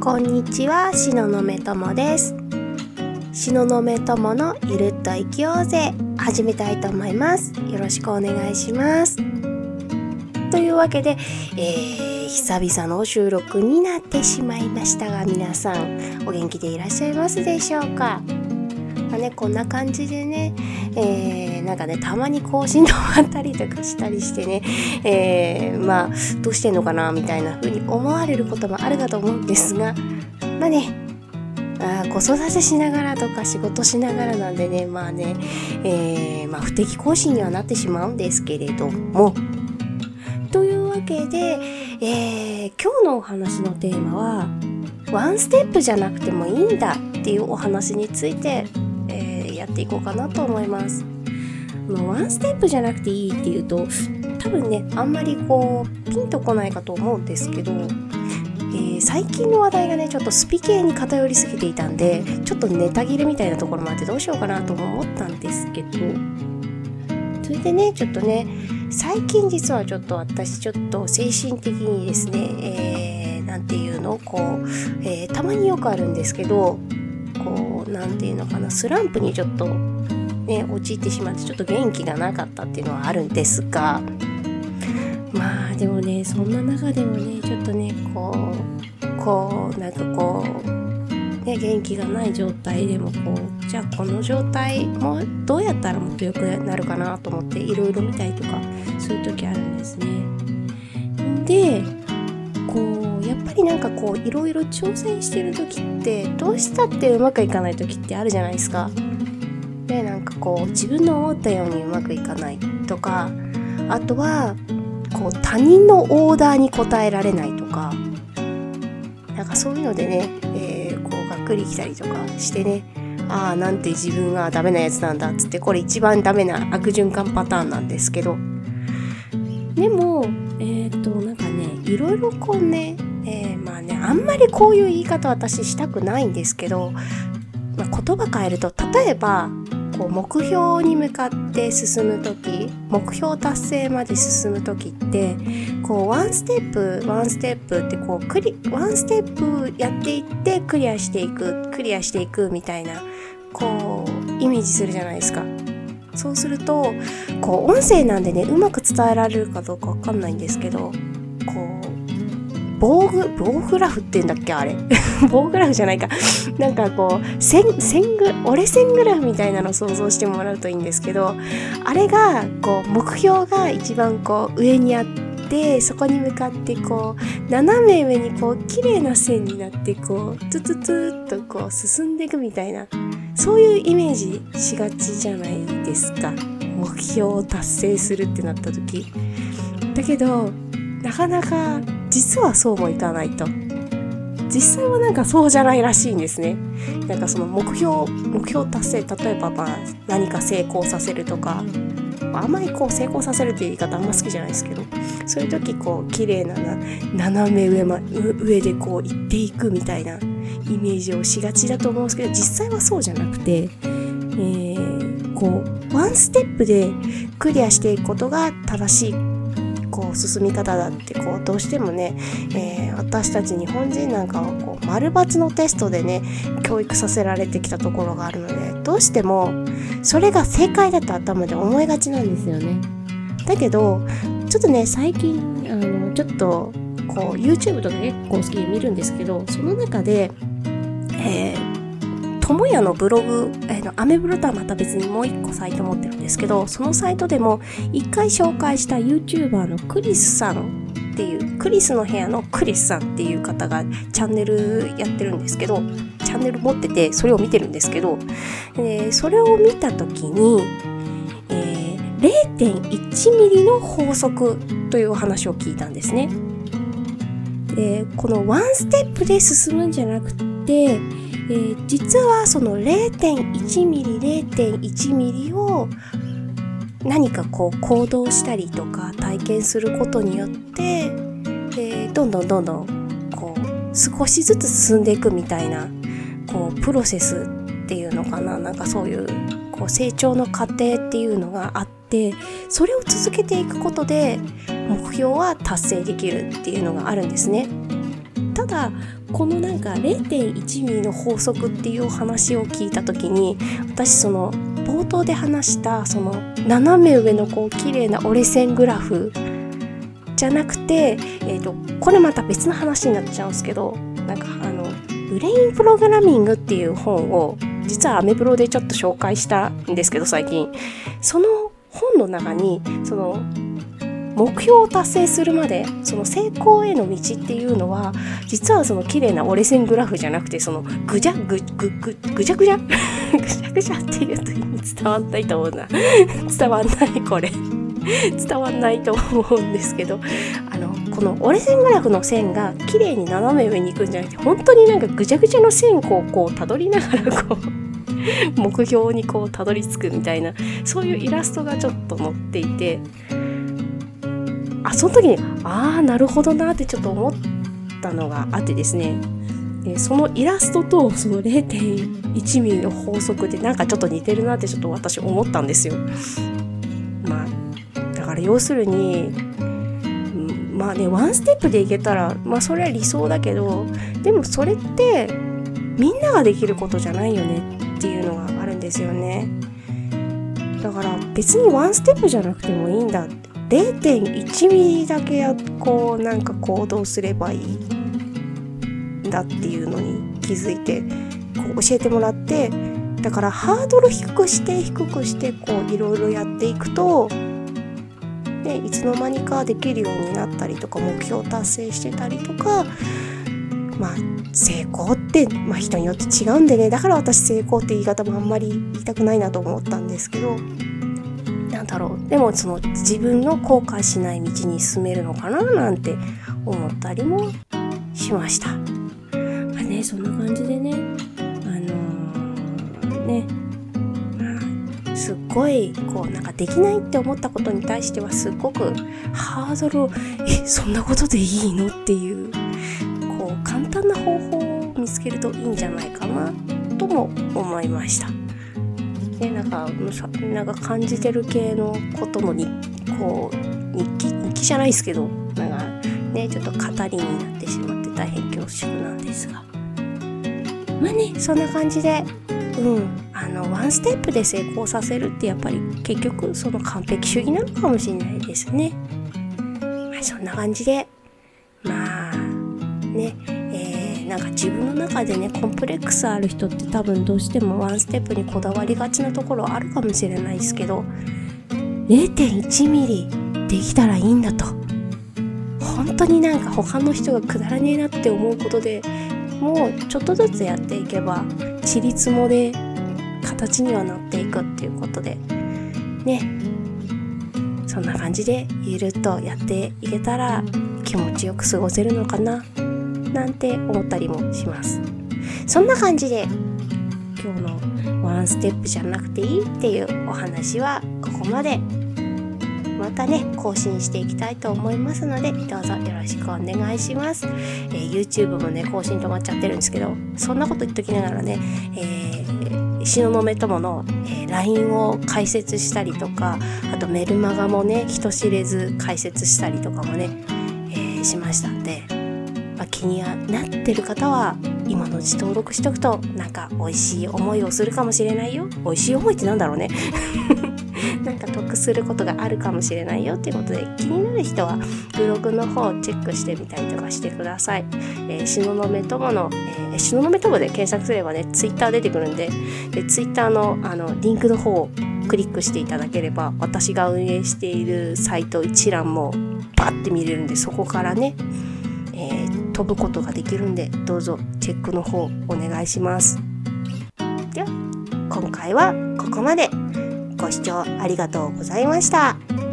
こんにちは、しののめともです。しののめとものゆるっと生きようぜ、始めたいと思います。よろしくお願いします。というわけで、えー、久々の収録になってしまいましたが、皆さん、お元気でいらっしゃいますでしょうか？まあね、こんな感じでね、えー、なんかね、たまに更新止まったりとかしたりしてね、えー、まあ、どうしてんのかな、みたいな風に思われることもあるかと思うんですが、まあね、あ子育てしながらとか仕事しながらなんでね、まあね、えー、まあ、不適更新にはなってしまうんですけれども、というわけで、えー、今日のお話のテーマは、ワンステップじゃなくてもいいんだっていうお話について、やっていこうかなと思います。ワンステップじゃなくていいっていうと、多分ね、あんまりこう、ピンとこないかと思うんですけど、えー、最近の話題がね、ちょっとスピ系に偏りすぎていたんで、ちょっとネタ切れみたいなところもあってどうしようかなとも思ったんですけど、それでね、ちょっとね、最近実はちょっと私ちょっと精神的にですね、えー、ていうのこう、えー、たまによくあるんですけどこうなんていうのかなスランプにちょっとね陥ってしまってちょっと元気がなかったっていうのはあるんですがまあでもねそんな中でもねちょっとねこうこうなんかこうね、元気がない状態でもこうじゃあこの状態もどうやったらもっと良くなるかなと思っていろいろ見たりとかそういう時あるんですね。でりなんかこういろいろ挑戦してる時ってどうしたってうまくいかない時ってあるじゃないですか。でなんかこう自分の思ったようにうまくいかないとかあとはこう他人のオーダーに応えられないとかなんかそういうのでね、えー、こうがっくりきたりとかしてねああなんて自分はダメなやつなんだっつってこれ一番ダメな悪循環パターンなんですけどでもえっ、ー、となんかねいろいろこうね、あねあんまりこういう言い方私したくないんですけど、まあ、言葉変えると例えばこう目標に向かって進む時目標達成まで進む時ってこうワンステップワンステップってこうクリワンステップやっていってクリアしていくクリアしていくみたいなこうイメージするじゃないですか。そうするとこう音声なんでねうまく伝えられるかどうかわかんないんですけどこう棒グ棒グラフって言うんだっけあれ。棒グラフじゃないか。なんかこう線線グ折れ線グラフみたいなの想像してもらうといいんですけどあれがこう目標が一番こう上にあってそこに向かってこう斜め上にこう綺麗な線になってこうツツツっとこう進んでいくみたいなそういうイメージしがちじゃないですか。目標を達成するってなった時。だけどなかなか実はそうもいかないと。実際はなんかそうじゃないらしいんですね。なんかその目標目標達成例えばまあ何か成功させるとかあんまりこう成功させるっていう言い方あんま好きじゃないですけどそういう時こう綺麗なな斜め上,、ま、上でこう行っていくみたいなイメージをしがちだと思うんですけど実際はそうじゃなくて、えー、こうワンステップでクリアしていくことが正しいこう進み方だってこうどうしてもね、えー、私たち日本人なんかはこう丸抜のテストでね教育させられてきたところがあるのでどうしてもそれが正解だと頭で思いがちなんですよね。だけどちょっとね最近あのちょっとこう YouTube とか結構好きで見るんですけどその中で、えー友也のブログ、えー、のアメブロとはまた別にもう一個サイト持ってるんですけどそのサイトでも一回紹介した YouTuber のクリスさんっていうクリスの部屋のクリスさんっていう方がチャンネルやってるんですけどチャンネル持っててそれを見てるんですけど、えー、それを見た時に、えー、0.1ミリの法則という話を聞いたんですね。でこのワンステップで進むんじゃなくてえー、実はその0.1ミリ0.1ミリを何かこう行動したりとか体験することによって、えー、どんどんどんどんこう少しずつ進んでいくみたいなこうプロセスっていうのかななんかそういうこう成長の過程っていうのがあってそれを続けていくことで目標は達成できるっていうのがあるんですね。ただこのなんか0.1ミリの法則っていう話を聞いた時に私その冒頭で話したその斜め上のこう綺麗な折れ線グラフじゃなくて、えーと、これまた別の話になっちゃうんですけどなんかあのブレインプログラミングっていう本を実はアメブロでちょっと紹介したんですけど最近。その本の中にその目標を達成するまでその成功への道っていうのは実はその綺麗な折れ線グラフじゃなくてそのぐじゃぐぐぐぐじゃぐじゃ？ぐじゃぐじゃっていうと伝わんないと思うな。伝わんないこれ。伝わんないと思うんですけどあのこの折れ線グラフの線が綺麗に斜め上に行くんじゃなくて本当になんかぐちゃぐちゃの線をこうたどりながらこう目標にこうたどり着くみたいなそういうイラストがちょっと載っていてその時にああなるほどなってちょっと思ったのがあってですねそのイラストとその0.1ミリの法則でなんかちょっと似てるなってちょっと私思ったんですよ。まあだから要するにまあねワンステップでいけたらまあそれは理想だけどでもそれってみんなができることじゃないよねっていうのがあるんですよね。だから別にワンステップじゃなくてもいいんだって0.1ミリだけやこうなんか行動すればいい？んだっていうのに気づいてこう教えてもらってだからハードル低くして低くしてこういろいろやっていくとでいつの間にかできるようになったりとか目標達成してたりとかまあ成功って、まあ、人によって違うんでねだから私成功って言い方もあんまり言いたくないなと思ったんですけどだろうでもその自分の後悔しない道に進めるのかななんて思ったりもしました。まあねそんな感じでねあのー、ねまあすっごいこうなんかできないって思ったことに対してはすっごくハードルをえそんなことでいいのっていうこう簡単な方法を見つけるといいんじゃないかなとも思いました。でなんかなんか感じてる系のことのにこう日記日記じゃないですけどなんかねちょっと語りになってしまって大変恐縮なんですがまあねそんな感じでうんあのワンステップで成功させるってやっぱり結局その完璧主義なのかもしれないですね。まあそんな感じでまあねなんか自分の中でねコンプレックスある人って多分どうしてもワンステップにこだわりがちなところあるかもしれないですけど0.1ミリできたらいいんだと。本当になんか他の人がくだらねえなって思うことでもうちょっとずつやっていけばちりつもで形にはなっていくっていうことで。ね。そんな感じでゆるっとやっていけたら気持ちよく過ごせるのかな。なんて思ったりもします。そんな感じで今日のワンステップじゃなくていいっていうお話はここまで。またね更新していきたいと思いますのでどうぞよろしくお願いします、えー、YouTube もね更新止まっちゃってるんですけどそんなこと言っときながらね、えー、東雲友の、え、LINE を解説したりとかあとメルマガもね人知れず解説したりとかもね、えー、しましたんで、気になってる方は今のうち登録しとくとなんか美味しい思いをするかもしれないよ美味しい思いってなんだろうね なんか得することがあるかもしれないよっていうことで気になる人はブログの方をチェックしてみたりとかしてください。えー、東雲友の、えー、東雲友で検索すればね、ツイッター出てくるんで、でツイッターのあのリンクの方をクリックしていただければ私が運営しているサイト一覧もパッて見れるんでそこからね、飛ぶことができるんでどうぞチェックの方お願いしますでは今回はここまでご視聴ありがとうございました。